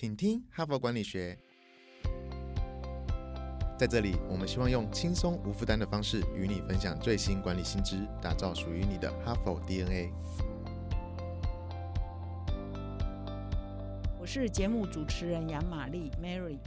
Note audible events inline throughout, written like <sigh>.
请听哈佛管理学。在这里，我们希望用轻松无负担的方式与你分享最新管理新知，打造属于你的哈佛 DNA。我是节目主持人杨玛丽 Mary。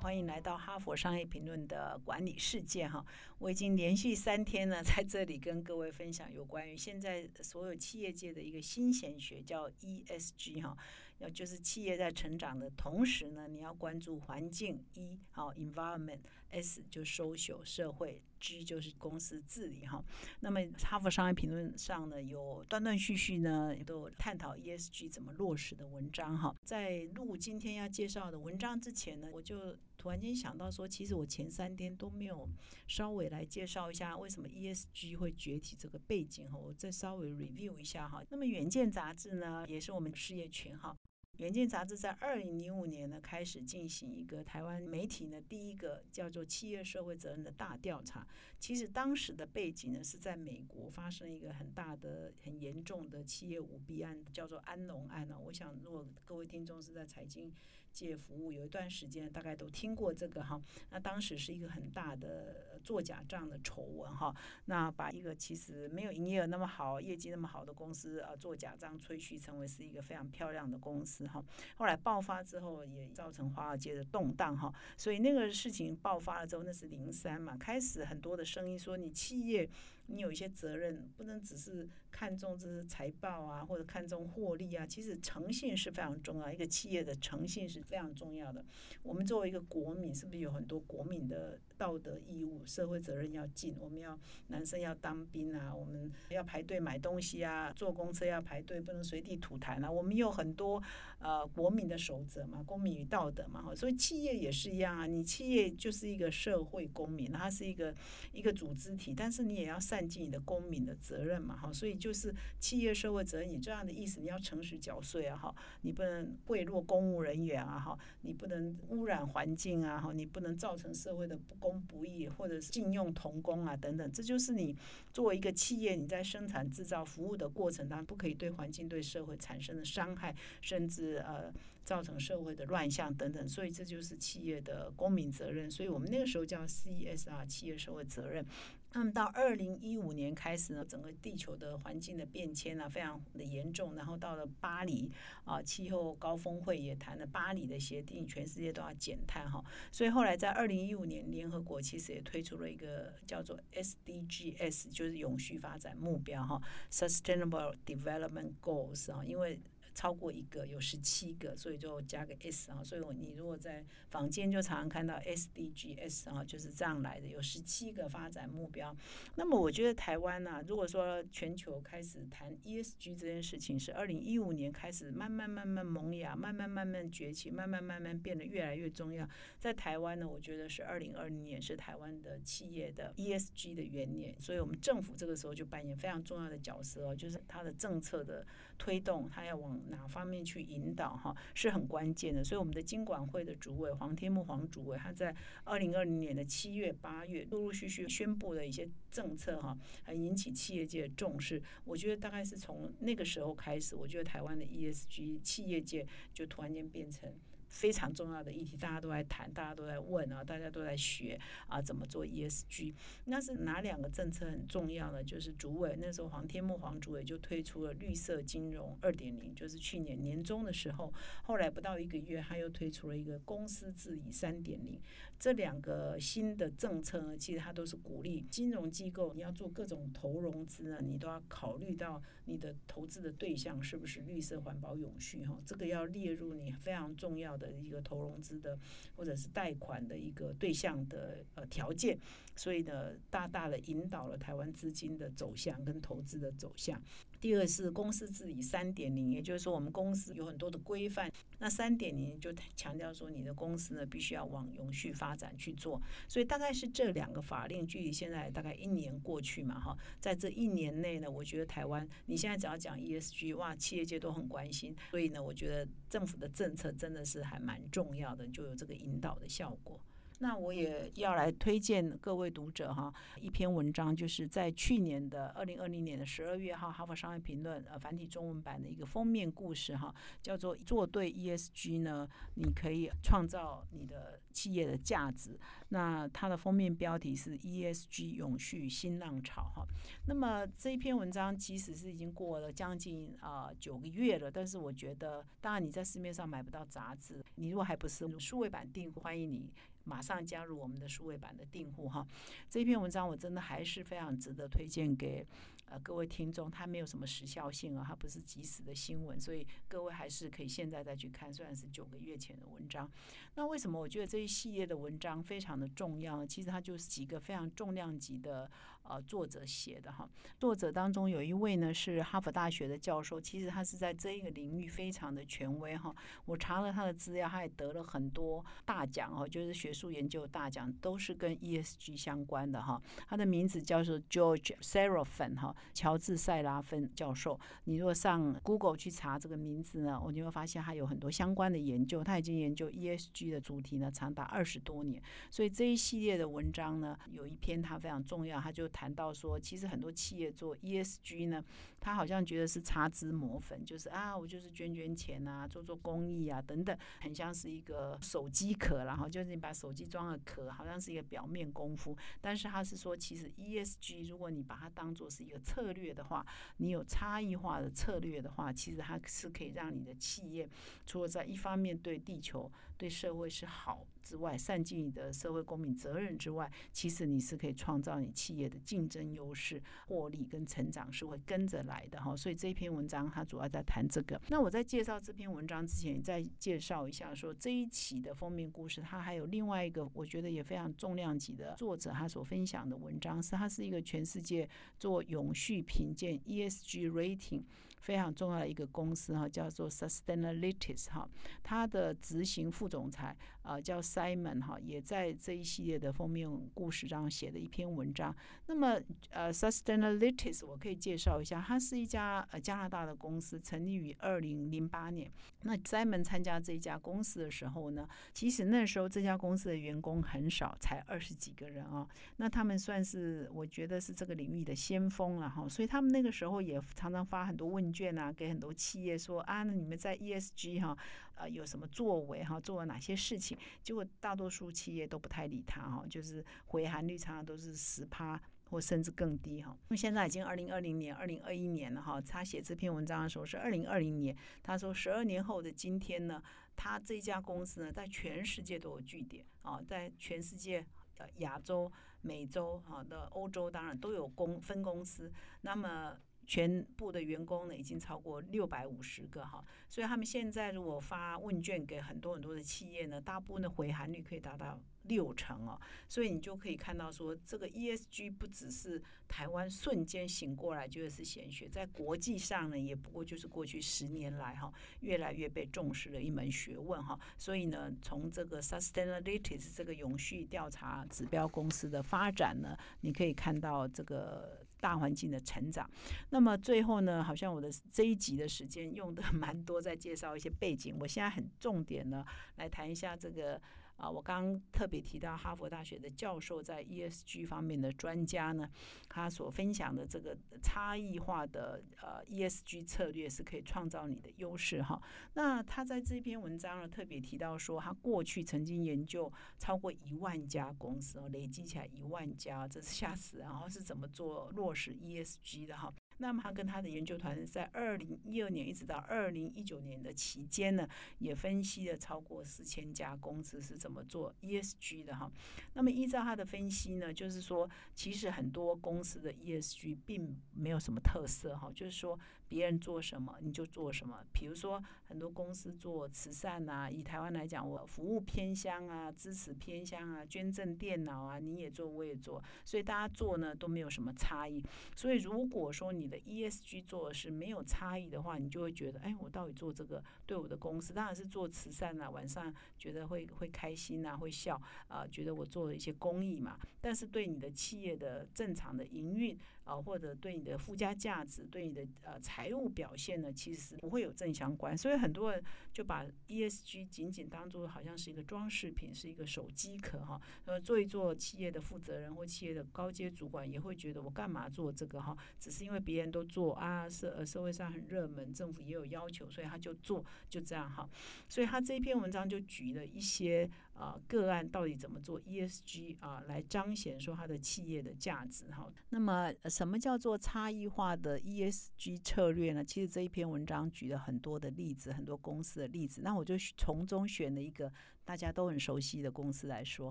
欢迎来到哈佛商业评论的管理世界哈！我已经连续三天呢，在这里跟各位分享有关于现在所有企业界的一个新显学，叫 ESG 哈。要就是企业在成长的同时呢，你要关注环境，E 好 environment，S 就 social 社会，G 就是公司治理哈。那么哈佛商业评论上呢，有断断续续呢，都探讨 ESG 怎么落实的文章哈。在录今天要介绍的文章之前呢，我就突然间想到说，其实我前三天都没有稍微来介绍一下为什么 ESG 会崛起这个背景哈，我再稍微 review 一下哈。那么《远见》杂志呢，也是我们事业群哈。《远见》杂志在二零零五年呢，开始进行一个台湾媒体呢第一个叫做企业社会责任的大调查。其实当时的背景呢，是在美国发生一个很大的、很严重的企业舞弊案，叫做安龙案呢。我想，如果各位听众是在财经界服务，有一段时间大概都听过这个哈。那当时是一个很大的做假账的丑闻哈。那把一个其实没有营业额那么好、业绩那么好的公司啊，做假账吹嘘成为是一个非常漂亮的公司。哈，后来爆发之后也造成华尔街的动荡哈，所以那个事情爆发了之后，那是零三嘛，开始很多的声音说，你企业你有一些责任，不能只是看重这是财报啊，或者看重获利啊，其实诚信是非常重要，一个企业的诚信是非常重要的。我们作为一个国民，是不是有很多国民的道德义务、社会责任要尽？我们要男生要当兵啊，我们要排队买东西啊，坐公车要排队，不能随地吐痰啊，我们有很多。呃，国民的守则嘛，公民与道德嘛，哈，所以企业也是一样啊。你企业就是一个社会公民，它是一个一个组织体，但是你也要善尽你的公民的责任嘛，哈。所以就是企业社会责任，你这样的意思，你要诚实缴税啊，哈，你不能贿赂公务人员啊，哈，你不能污染环境啊，哈，你不能造成社会的不公不义，或者是禁用童工啊，等等，这就是你作为一个企业，你在生产制造服务的过程当中，不可以对环境、对社会产生的伤害，甚至。呃，造成社会的乱象等等，所以这就是企业的公民责任。所以我们那个时候叫 CSR 企业社会责任。那么到二零一五年开始呢，整个地球的环境的变迁呢非常的严重，然后到了巴黎啊，气候高峰会也谈了巴黎的协定，全世界都要减碳哈。所以后来在二零一五年，联合国其实也推出了一个叫做 SDGs，就是永续发展目标哈，Sustainable Development Goals 啊，因为。超过一个有十七个，所以就加个 S 啊，所以你如果在房间就常常看到 SDGs 啊，就是这样来的，有十七个发展目标。那么我觉得台湾呢，如果说全球开始谈 ESG 这件事情，是二零一五年开始慢慢慢慢萌芽，慢慢慢慢崛起，慢慢慢慢变得越来越重要。在台湾呢，我觉得是二零二零年是台湾的企业的 ESG 的元年，所以我们政府这个时候就扮演非常重要的角色哦，就是它的政策的推动，它要往哪方面去引导哈是很关键的，所以我们的经管会的主委黄天木黄主委他在二零二零年的七月八月陆陆续续宣布了一些政策哈，还引起企业界的重视。我觉得大概是从那个时候开始，我觉得台湾的 ESG 企业界就突然间变成。非常重要的议题，大家都在谈，大家都在问啊，大家都在学啊，怎么做 ESG？那是哪两个政策很重要呢？就是主委那时候黄天木黄主委就推出了绿色金融二点零，就是去年年中的时候，后来不到一个月，他又推出了一个公司治理三点零。这两个新的政策呢，其实它都是鼓励金融机构，你要做各种投融资呢，你都要考虑到你的投资的对象是不是绿色环保永续哈，这个要列入你非常重要的。的一个投融资的或者是贷款的一个对象的呃条件，所以呢，大大的引导了台湾资金的走向跟投资的走向。第二是公司治理三点零，也就是说我们公司有很多的规范。那三点零就强调说，你的公司呢必须要往永续发展去做。所以大概是这两个法令，距离现在大概一年过去嘛，哈，在这一年内呢，我觉得台湾你现在只要讲 ESG，哇，企业界都很关心。所以呢，我觉得政府的政策真的是还蛮重要的，就有这个引导的效果。那我也要来推荐各位读者哈一篇文章，就是在去年的二零二零年的十二月号《哈佛商业评论》呃繁体中文版的一个封面故事哈，叫做“做对 ESG 呢，你可以创造你的企业的价值”。那它的封面标题是 “ESG 永续新浪潮”哈。那么这一篇文章其实是已经过了将近啊九个月了，但是我觉得，当然你在市面上买不到杂志，你如果还不是数位版订，欢迎你。马上加入我们的数位版的订户哈，这篇文章我真的还是非常值得推荐给呃各位听众，它没有什么时效性啊，它不是即时的新闻，所以各位还是可以现在再去看，虽然是九个月前的文章。那为什么我觉得这一系列的文章非常的重要？其实它就是几个非常重量级的。呃，作者写的哈，作者当中有一位呢是哈佛大学的教授，其实他是在这一个领域非常的权威哈。我查了他的资料，他也得了很多大奖哦，就是学术研究大奖，都是跟 ESG 相关的哈。他的名字叫做 George Serafin 哈，乔治塞拉芬教授。你如果上 Google 去查这个名字呢，我就会发现他有很多相关的研究，他已经研究 ESG 的主题呢长达二十多年。所以这一系列的文章呢，有一篇他非常重要，他就。谈到说，其实很多企业做 ESG 呢，他好像觉得是擦脂抹粉，就是啊，我就是捐捐钱啊，做做公益啊等等，很像是一个手机壳，然后就是你把手机装了壳，好像是一个表面功夫。但是他是说，其实 ESG 如果你把它当做是一个策略的话，你有差异化的策略的话，其实它是可以让你的企业除了在一方面对地球、对社会是好。之外，善尽你的社会公民责任之外，其实你是可以创造你企业的竞争优势、获利跟成长是会跟着来的哈。所以这篇文章它主要在谈这个。那我在介绍这篇文章之前，再介绍一下说这一期的封面故事，它还有另外一个我觉得也非常重量级的作者他所分享的文章，是他是一个全世界做永续评鉴 ESG rating。非常重要的一个公司哈，叫做 Sustainalytics 哈，它的执行副总裁啊叫 Simon 哈，也在这一系列的封面故事上写的一篇文章。那么呃，Sustainalytics 我可以介绍一下，它是一家呃加拿大的公司，成立于二零零八年。那 Simon 参加这一家公司的时候呢，其实那时候这家公司的员工很少，才二十几个人啊。那他们算是我觉得是这个领域的先锋了哈，所以他们那个时候也常常发很多问。卷啊，给很多企业说啊，那你们在 ESG 哈，呃，有什么作为哈，做了哪些事情？结果大多数企业都不太理他哈，就是回函率常常都是十趴或甚至更低哈。那现在已经二零二零年、二零二一年了哈，他写这篇文章的时候是二零二零年，他说十二年后的今天呢，他这家公司呢，在全世界都有据点啊，在全世界呃亚洲、美洲哈的欧洲当然都有公分公司，那么。全部的员工呢，已经超过六百五十个哈，所以他们现在如果发问卷给很多很多的企业呢，大部分的回函率可以达到六成哦，所以你就可以看到说，这个 ESG 不只是台湾瞬间醒过来觉得是显学，在国际上呢，也不过就是过去十年来哈，越来越被重视的一门学问哈，所以呢，从这个 Sustainalytics 这个永续调查指标公司的发展呢，你可以看到这个。大环境的成长，那么最后呢，好像我的这一集的时间用的 <laughs> 蛮多，在介绍一些背景。我现在很重点呢，来谈一下这个。啊，我刚特别提到哈佛大学的教授在 ESG 方面的专家呢，他所分享的这个差异化的呃 ESG 策略是可以创造你的优势哈。那他在这篇文章呢特别提到说，他过去曾经研究超过一万家公司哦，累积起来一万家，这是吓死人！然后是怎么做落实 ESG 的哈？那么他跟他的研究团在二零一二年一直到二零一九年的期间呢，也分析了超过四千家公司是怎么做 ESG 的哈。那么依照他的分析呢，就是说其实很多公司的 ESG 并没有什么特色哈，就是说。别人做什么你就做什么，比如说很多公司做慈善啊，以台湾来讲，我服务偏乡啊，支持偏乡啊，捐赠电脑啊，你也做我也做，所以大家做呢都没有什么差异。所以如果说你的 ESG 做的是没有差异的话，你就会觉得，哎，我到底做这个对我的公司，当然是做慈善啊，晚上觉得会会开心啊，会笑啊，觉得我做了一些公益嘛。但是对你的企业的正常的营运啊，或者对你的附加价值，对你的呃财财务表现呢，其实不会有正相关。所以很多人就把 ESG 仅仅当做好像是一个装饰品，是一个手机壳哈。呃，做一做企业的负责人或企业的高阶主管也会觉得我干嘛做这个哈？只是因为别人都做啊，社呃社会上很热门，政府也有要求，所以他就做，就这样哈。所以他这篇文章就举了一些。啊，个案到底怎么做 ESG 啊，来彰显说它的企业的价值哈？那么什么叫做差异化的 ESG 策略呢？其实这一篇文章举了很多的例子，很多公司的例子，那我就从中选了一个。大家都很熟悉的公司来说，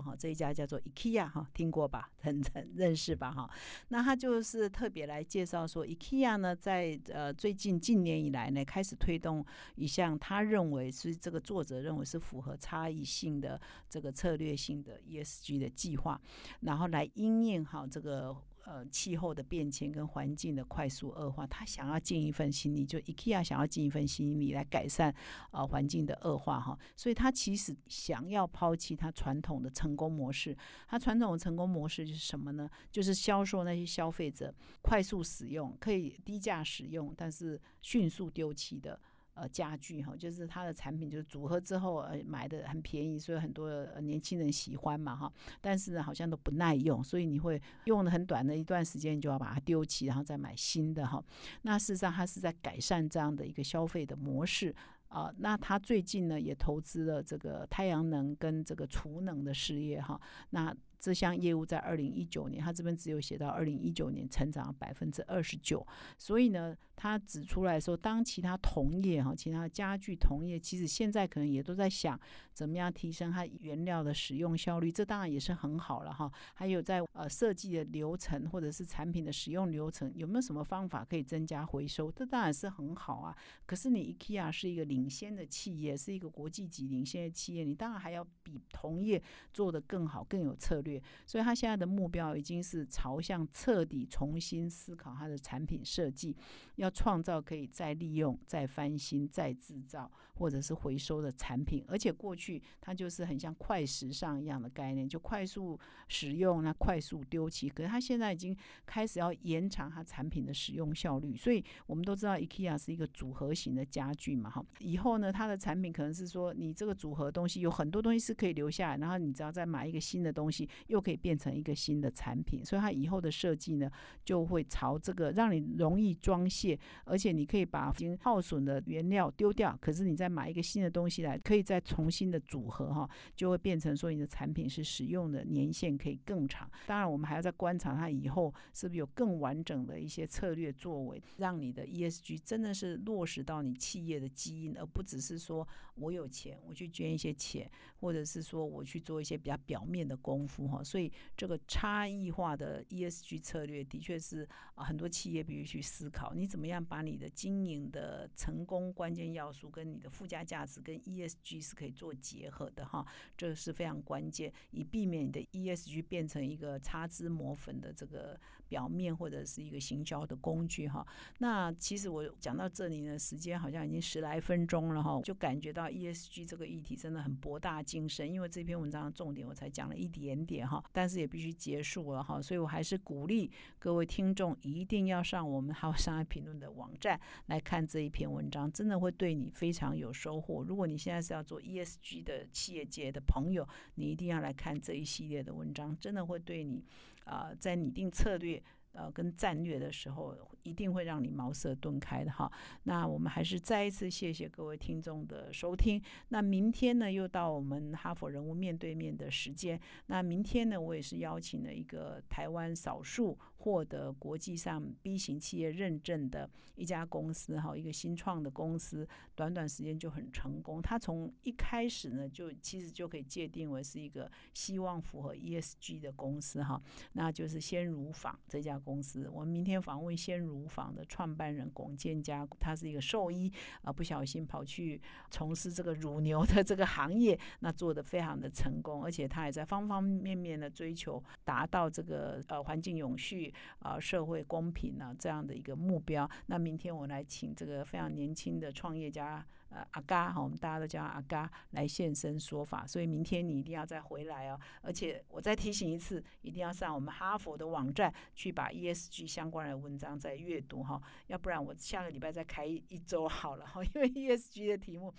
哈，这一家叫做 IKEA，哈，听过吧？<laughs> 很很认识吧？哈，那他就是特别来介绍说，IKEA 呢，在呃最近近年以来呢，开始推动一项他认为是这个作者认为是符合差异性的这个策略性的 ESG 的计划，然后来应验好这个。呃，气候的变迁跟环境的快速恶化，他想要尽一份心力，就 IKEA 想要尽一份心力来改善呃环境的恶化哈，所以他其实想要抛弃他传统的成功模式。他传统的成功模式就是什么呢？就是销售那些消费者快速使用、可以低价使用，但是迅速丢弃的。呃，家具哈，就是它的产品就是组合之后呃买的很便宜，所以很多年轻人喜欢嘛哈。但是呢，好像都不耐用，所以你会用了很短的一段时间，你就要把它丢弃，然后再买新的哈。那事实上，它是在改善这样的一个消费的模式啊。那他最近呢，也投资了这个太阳能跟这个储能的事业哈。那这项业务在二零一九年，他这边只有写到二零一九年成长百分之二十九，所以呢。他指出来说，当其他同业哈，其他家具同业，其实现在可能也都在想怎么样提升它原料的使用效率，这当然也是很好了哈。还有在呃设计的流程或者是产品的使用流程，有没有什么方法可以增加回收？这当然是很好啊。可是你 IKEA 是一个领先的企业，是一个国际级领先的企业，你当然还要比同业做得更好，更有策略。所以他现在的目标已经是朝向彻底重新思考它的产品设计，要。创造可以再利用、再翻新、再制造或者是回收的产品，而且过去它就是很像快时尚一样的概念，就快速使用、那快速丢弃。可是它现在已经开始要延长它产品的使用效率，所以我们都知道 IKEA 是一个组合型的家具嘛，哈。以后呢，它的产品可能是说，你这个组合东西有很多东西是可以留下来，然后你只要再买一个新的东西，又可以变成一个新的产品。所以它以后的设计呢，就会朝这个让你容易装卸。而且你可以把已经耗损的原料丢掉，可是你再买一个新的东西来，可以再重新的组合哈，就会变成说你的产品是使用的年限可以更长。当然，我们还要再观察它以后是不是有更完整的一些策略作为，让你的 ESG 真的是落实到你企业的基因，而不只是说我有钱我去捐一些钱，或者是说我去做一些比较表面的功夫所以这个差异化的 ESG 策略的确是啊，很多企业必须去思考，你怎么样。把你的经营的成功关键要素跟你的附加价值跟 ESG 是可以做结合的哈，这个是非常关键，以避免你的 ESG 变成一个擦脂抹粉的这个表面或者是一个行销的工具哈。那其实我讲到这里呢，时间好像已经十来分钟了哈，就感觉到 ESG 这个议题真的很博大精深，因为这篇文章的重点我才讲了一点点哈，但是也必须结束了哈，所以我还是鼓励各位听众一定要上我们 <laughs> 好商业评论的。网站来看这一篇文章，真的会对你非常有收获。如果你现在是要做 ESG 的企业界的朋友，你一定要来看这一系列的文章，真的会对你啊，在拟定策略。呃，跟战略的时候，一定会让你茅塞顿开的哈。那我们还是再一次谢谢各位听众的收听。那明天呢，又到我们哈佛人物面对面的时间。那明天呢，我也是邀请了一个台湾少数获得国际上 B 型企业认证的一家公司哈，一个新创的公司，短短时间就很成功。它从一开始呢，就其实就可以界定为是一个希望符合 ESG 的公司哈。那就是先乳坊这家。公司，我们明天访问鲜乳坊的创办人龚建家，他是一个兽医啊，不小心跑去从事这个乳牛的这个行业，那做的非常的成功，而且他也在方方面面的追求达到这个呃环境永续啊社会公平啊这样的一个目标。那明天我来请这个非常年轻的创业家。呃，阿嘎哈，我们大家都叫阿嘎来现身说法，所以明天你一定要再回来哦。而且我再提醒一次，一定要上我们哈佛的网站去把 ESG 相关的文章再阅读哈，要不然我下个礼拜再开一周好了哈，<laughs> 因为 ESG 的题目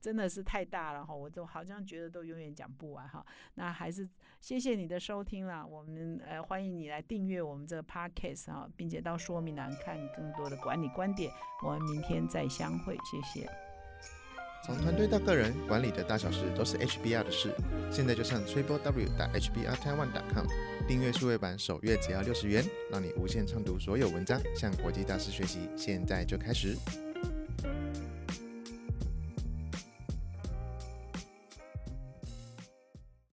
真的是太大了哈，我都好像觉得都永远讲不完哈。那还是谢谢你的收听了，我们呃欢迎你来订阅我们这个 Podcast 哈，并且到说明栏看更多的管理观点。我们明天再相会，谢谢。从团队到个人，管理的大小事都是 HBR 的事。现在就上 triple w 打 hbr taiwan com 订阅数位版，首月只要六十元，让你无限畅读所有文章，向国际大师学习。现在就开始。